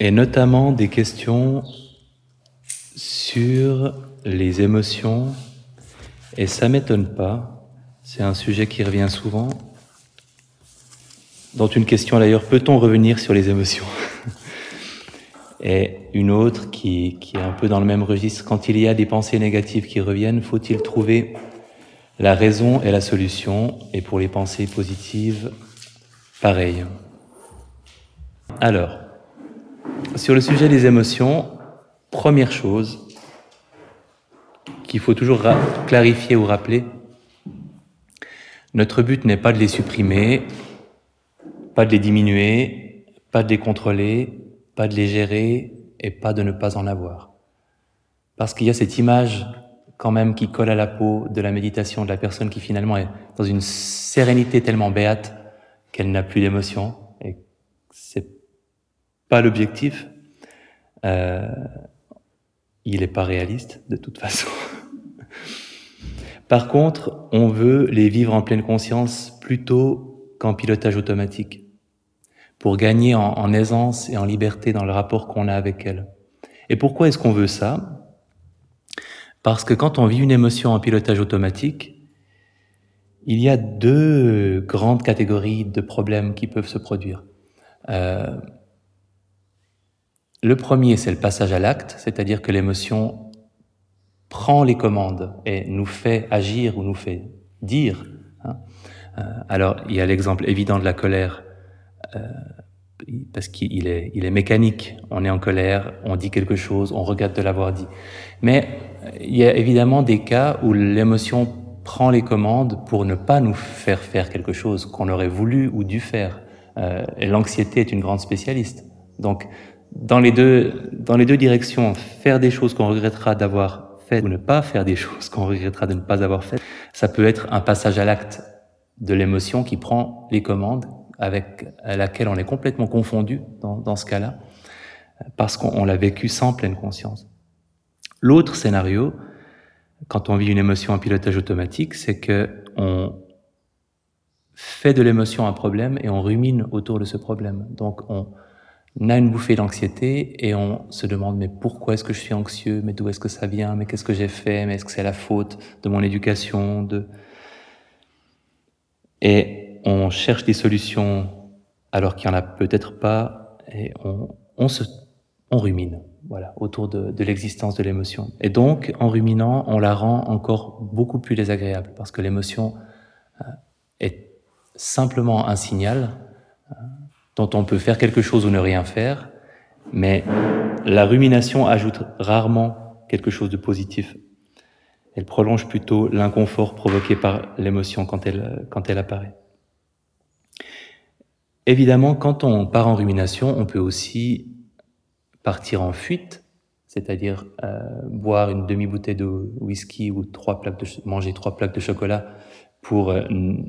et notamment des questions sur les émotions, et ça m'étonne pas, c'est un sujet qui revient souvent. Dans une question d'ailleurs, peut-on revenir sur les émotions Et une autre qui, qui est un peu dans le même registre, quand il y a des pensées négatives qui reviennent, faut-il trouver la raison et la solution? Et pour les pensées positives, pareil. Alors, sur le sujet des émotions, première chose qu'il faut toujours clarifier ou rappeler, notre but n'est pas de les supprimer, pas de les diminuer, pas de les contrôler, pas de les gérer et pas de ne pas en avoir. Parce qu'il y a cette image quand même qui colle à la peau de la méditation de la personne qui finalement est dans une sérénité tellement béate qu'elle n'a plus d'émotion et c'est l'objectif. Euh, il n'est pas réaliste de toute façon. Par contre, on veut les vivre en pleine conscience plutôt qu'en pilotage automatique, pour gagner en, aisance et en liberté dans le rapport qu'on a avec elle. Et pourquoi est-ce qu'on veut ça? Parce que quand on vit une émotion en pilotage automatique, il y a deux grandes catégories de problèmes qui peuvent se produire. Euh, le premier, c'est le passage à l'acte, c'est-à-dire que l'émotion prend les commandes et nous fait agir ou nous fait dire. Hein. Euh, alors, il y a l'exemple évident de la colère, euh, parce qu'il est, mécanique. On est en colère, on dit quelque chose, on regarde de l'avoir dit. Mais il y a évidemment des cas où l'émotion prend les commandes pour ne pas nous faire faire quelque chose qu'on aurait voulu ou dû faire. Euh, et l'anxiété est une grande spécialiste. Donc, dans les deux, dans les deux directions, faire des choses qu'on regrettera d'avoir faites ou ne pas faire des choses qu'on regrettera de ne pas avoir faites, ça peut être un passage à l'acte de l'émotion qui prend les commandes avec laquelle on est complètement confondu dans, dans ce cas-là, parce qu'on l'a vécu sans pleine conscience. L'autre scénario, quand on vit une émotion en pilotage automatique, c'est que on fait de l'émotion un problème et on rumine autour de ce problème. Donc on, on a une bouffée d'anxiété et on se demande mais pourquoi est-ce que je suis anxieux? Mais d'où est-ce que ça vient? Mais qu'est-ce que j'ai fait? Mais est-ce que c'est la faute de mon éducation de... Et on cherche des solutions alors qu'il n'y en a peut-être pas et on, on, se, on rumine voilà, autour de, l'existence de l'émotion. Et donc, en ruminant, on la rend encore beaucoup plus désagréable parce que l'émotion euh, est simplement un signal dont on peut faire quelque chose ou ne rien faire, mais la rumination ajoute rarement quelque chose de positif. Elle prolonge plutôt l'inconfort provoqué par l'émotion quand elle, quand elle apparaît. Évidemment, quand on part en rumination, on peut aussi partir en fuite, c'est-à-dire euh, boire une demi-bouteille de whisky ou trois plaques de, manger trois plaques de chocolat pour euh,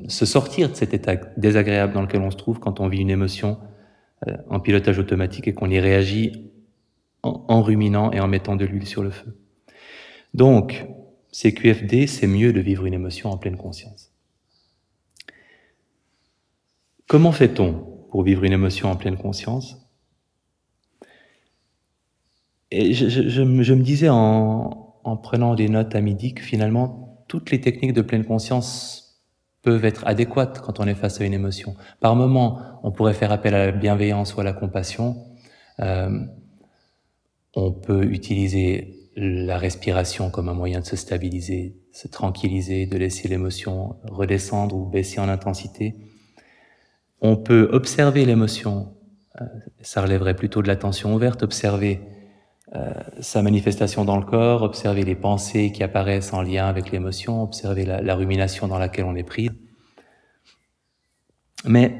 se sortir de cet état désagréable dans lequel on se trouve quand on vit une émotion euh, en pilotage automatique et qu'on y réagit en, ruminant et en mettant de l'huile sur le feu. Donc, CQFD, c'est mieux de vivre une émotion en pleine conscience. Comment fait-on pour vivre une émotion en pleine conscience? Et je, me disais en, en prenant des notes à midi que finalement, toutes les techniques de pleine conscience peuvent être adéquates quand on est face à une émotion. Par moment, on pourrait faire appel à la bienveillance ou à la compassion. Euh, on peut utiliser la respiration comme un moyen de se stabiliser, se tranquilliser, de laisser l'émotion redescendre ou baisser en intensité. On peut observer l'émotion, euh, ça relèverait plutôt de l'attention ouverte, observer euh, sa manifestation dans le corps, observer les pensées qui apparaissent en lien avec l'émotion, observer la, la, rumination dans laquelle on est pris. Mais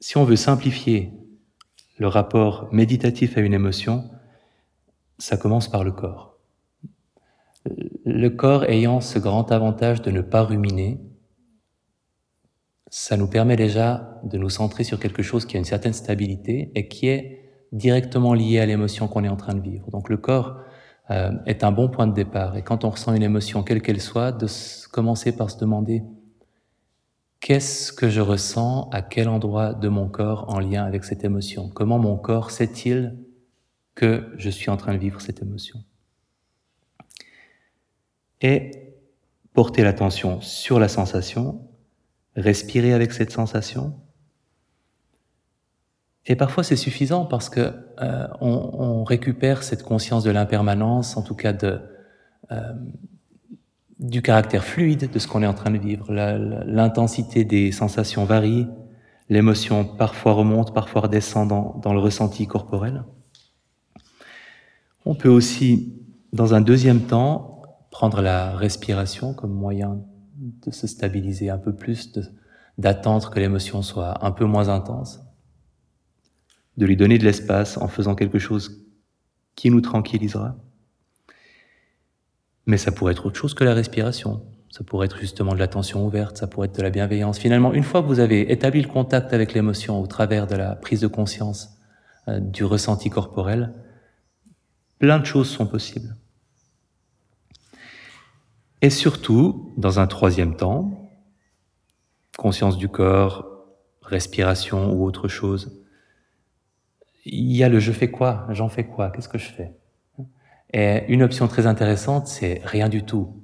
si on veut simplifier le rapport méditatif à une émotion, ça commence par le corps. Le corps ayant ce grand avantage de ne pas ruminer, ça nous permet déjà de nous centrer sur quelque chose qui a une certaine stabilité et qui est directement lié à l'émotion qu'on est en train de vivre. Donc le corps euh, est un bon point de départ. Et quand on ressent une émotion, quelle qu'elle soit, de commencer par se demander qu'est-ce que je ressens à quel endroit de mon corps en lien avec cette émotion? Comment mon corps sait-il que je suis en train de vivre cette émotion? Et porter l'attention sur la sensation, respirer avec cette sensation. Et parfois c'est suffisant parce que euh, on, récupère cette conscience de l'impermanence, en tout cas de euh, du caractère fluide de ce qu'on est en train de vivre. L'intensité des sensations varie, l'émotion parfois remonte, parfois redescend dans, dans le ressenti corporel. On peut aussi, dans un deuxième temps, prendre la respiration comme moyen de se stabiliser un peu plus, d'attendre que l'émotion soit un peu moins intense, de lui donner de l'espace en faisant quelque chose qui nous tranquillisera. Mais ça pourrait être autre chose que la respiration. Ça pourrait être justement de l'attention ouverte, ça pourrait être de la bienveillance. Finalement, une fois que vous avez établi le contact avec l'émotion au travers de la prise de conscience euh, du ressenti corporel, plein de choses sont possibles. Et surtout, dans un troisième temps, conscience du corps, respiration ou autre chose, il y a le je fais quoi, j'en fais quoi, qu'est-ce que je fais? Et une option très intéressante, c'est rien du tout.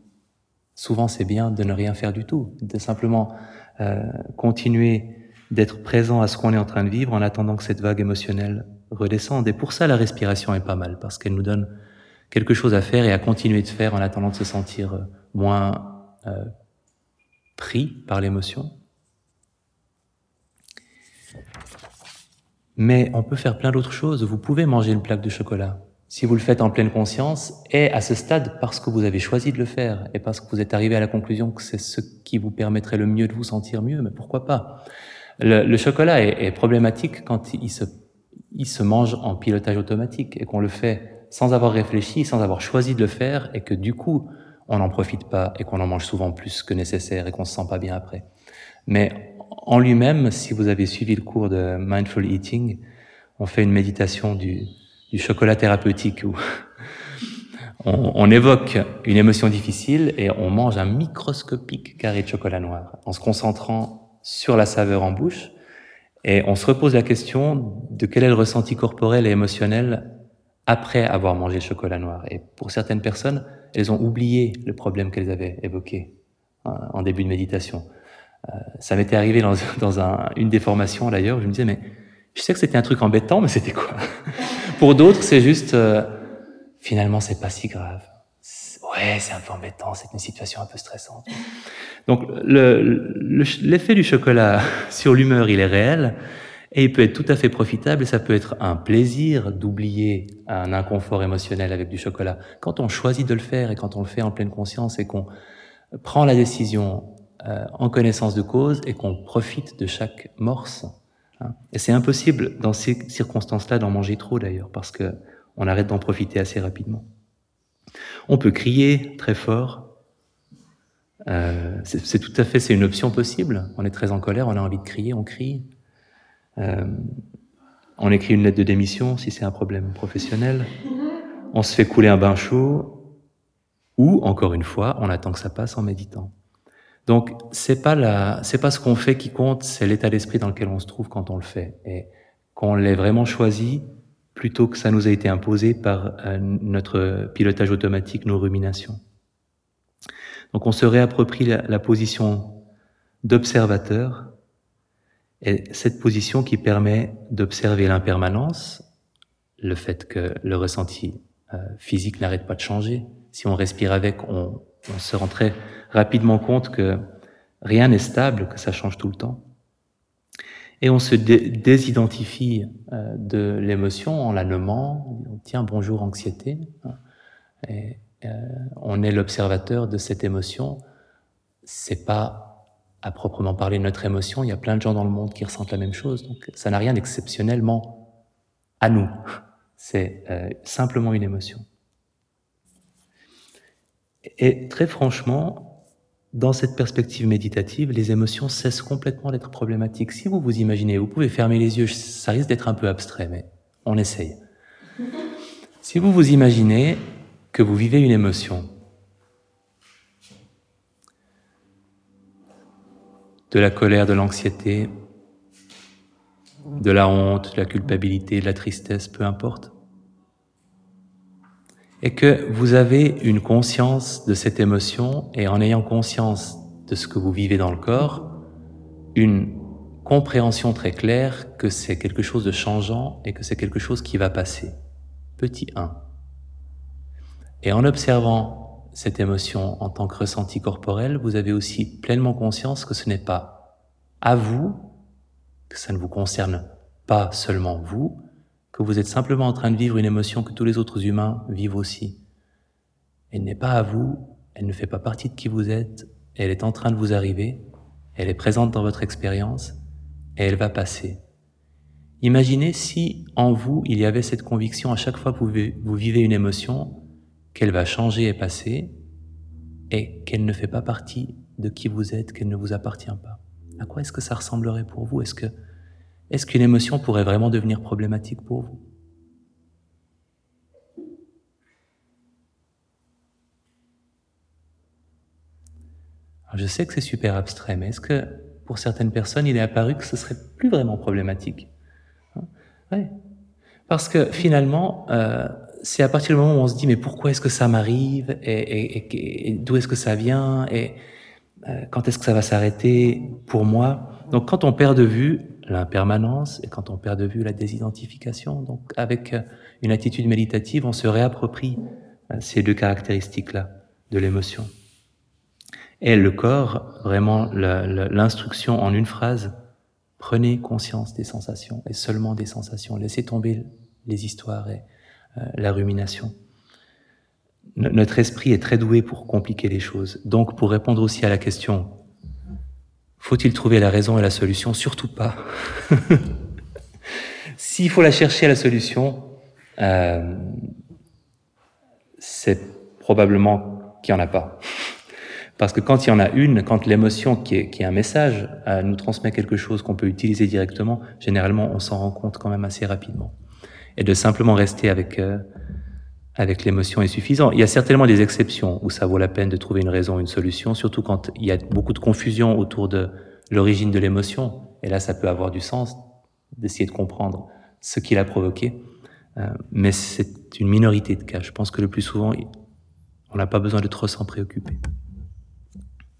Souvent, c'est bien de ne rien faire du tout, de simplement euh, continuer d'être présent à ce qu'on est en train de vivre en attendant que cette vague émotionnelle redescende. Et pour ça, la respiration est pas mal, parce qu'elle nous donne quelque chose à faire et à continuer de faire en attendant de se sentir euh, moins euh, pris par l'émotion. Mais on peut faire plein d'autres choses. Vous pouvez manger une plaque de chocolat si vous le faites en pleine conscience, est à ce stade parce que vous avez choisi de le faire et parce que vous êtes arrivé à la conclusion que c'est ce qui vous permettrait le mieux de vous sentir mieux, mais pourquoi pas? Le, chocolat est, problématique quand il se, il se mange en pilotage automatique et qu'on le fait sans avoir réfléchi, sans avoir choisi de le faire et que du coup, on n'en profite pas et qu'on en mange souvent plus que nécessaire et qu'on se sent pas bien après. Mais en lui-même, si vous avez suivi le cours de Mindful Eating, on fait une méditation du, chocolat thérapeutique où on, évoque une émotion difficile et on mange un microscopique carré de chocolat noir en se concentrant sur la saveur en bouche et on se repose la question de quel est le ressenti corporel et émotionnel après avoir mangé le chocolat noir. Et pour certaines personnes, elles ont oublié le problème qu'elles avaient évoqué hein, en début de méditation. Euh, ça m'était arrivé dans, une des formations d'ailleurs, je me disais, mais je sais que c'était un truc embêtant, mais c'était quoi? Pour d'autres, c'est juste, euh, finalement, c'est pas si grave. Ouais, c'est un peu embêtant, c'est une situation un peu stressante. Donc, l'effet du chocolat sur l'humeur, il est réel, et il peut être tout à fait profitable, et ça peut être un plaisir d'oublier un inconfort émotionnel avec du chocolat. Quand on choisit de le faire, et quand on le fait en pleine conscience, et qu'on prend la décision euh, en connaissance de cause, et qu'on profite de chaque morse, Hein. Et c'est impossible dans ces circonstances-là d'en manger trop d'ailleurs, parce que on arrête d'en profiter assez rapidement. On peut crier très fort. Euh, c'est tout à fait, c'est une option possible. On est très en colère, on a envie de crier, on crie. Euh, on écrit une lettre de démission si c'est un problème professionnel. On se fait couler un bain chaud. Ou, encore une fois, on attend que ça passe en méditant. Donc c'est pas la, c'est pas ce qu'on fait qui compte, c'est l'état d'esprit dans lequel on se trouve quand on le fait et qu'on l'ait vraiment choisi plutôt que ça nous a été imposé par euh, notre pilotage automatique, nos ruminations. Donc on se réapproprie la, position d'observateur et cette position qui permet d'observer l'impermanence, le fait que le ressenti euh, physique n'arrête pas de changer. Si on respire avec, on, on se rend très rapidement compte que rien n'est stable, que ça change tout le temps. Et on se désidentifie euh, de l'émotion en la nommant, tiens, bonjour anxiété. Euh, on est l'observateur de cette émotion. C'est pas à proprement parler notre émotion. Il y a plein de gens dans le monde qui ressentent la même chose. Donc ça n'a rien d'exceptionnellement à nous. C'est euh, simplement une émotion. Et très franchement, dans cette perspective méditative, les émotions cessent complètement d'être problématiques. Si vous vous imaginez, vous pouvez fermer les yeux, ça risque d'être un peu abstrait, mais on essaye. Si vous vous imaginez que vous vivez une émotion, de la colère, de l'anxiété, de la honte, de la culpabilité, de la tristesse, peu importe, et que vous avez une conscience de cette émotion et en ayant conscience de ce que vous vivez dans le corps, une compréhension très claire que c'est quelque chose de changeant et que c'est quelque chose qui va passer. Petit 1. Et en observant cette émotion en tant que ressenti corporel, vous avez aussi pleinement conscience que ce n'est pas à vous, que ça ne vous concerne pas seulement vous, que vous êtes simplement en train de vivre une émotion que tous les autres humains vivent aussi. Elle n'est pas à vous, elle ne fait pas partie de qui vous êtes, elle est en train de vous arriver, elle est présente dans votre expérience, et elle va passer. Imaginez si en vous il y avait cette conviction à chaque fois que vous vivez une émotion qu'elle va changer et passer, et qu'elle ne fait pas partie de qui vous êtes, qu'elle ne vous appartient pas. À quoi est-ce que ça ressemblerait pour vous? Est-ce que est-ce qu'une émotion pourrait vraiment devenir problématique pour vous? Je sais que c'est super abstrait, mais est-ce que pour certaines personnes, il est apparu que ce serait plus vraiment problématique? Hein? Ouais. Parce que finalement, euh, c'est à partir du moment où on se dit mais pourquoi est-ce que ça m'arrive? Et, d'où est-ce que ça vient? Et euh, quand est-ce que ça va s'arrêter? Pour moi Donc quand on perd de vue l'impermanence et quand on perd de vue la désidentification. Donc avec euh, une attitude méditative, on se réapproprie euh, ces deux caractéristiques-là de l'émotion. Et le corps, vraiment l'instruction en une phrase, prenez conscience des sensations et seulement des sensations. Laissez tomber les histoires et euh, la rumination. Notre esprit est très doué pour compliquer les choses. Donc pour répondre aussi à la question faut-il trouver la raison et la solution? Surtout pas. S'il faut la chercher à la solution, euh, c'est probablement qu'il n'y en a pas. Parce que quand il y en a une, quand l'émotion qui est, qui est un message euh, nous transmet quelque chose qu'on peut utiliser directement, généralement on s'en rend compte quand même assez rapidement. Et de simplement rester avec euh, avec l'émotion est suffisant. Il y a certainement des exceptions où ça vaut la peine de trouver une raison, une solution, surtout quand il y a beaucoup de confusion autour de l'origine de l'émotion. Et là, ça peut avoir du sens d'essayer de comprendre ce qui l'a provoqué. Euh, mais c'est une minorité de cas. Je pense que le plus souvent, on n'a pas besoin de trop s'en préoccuper.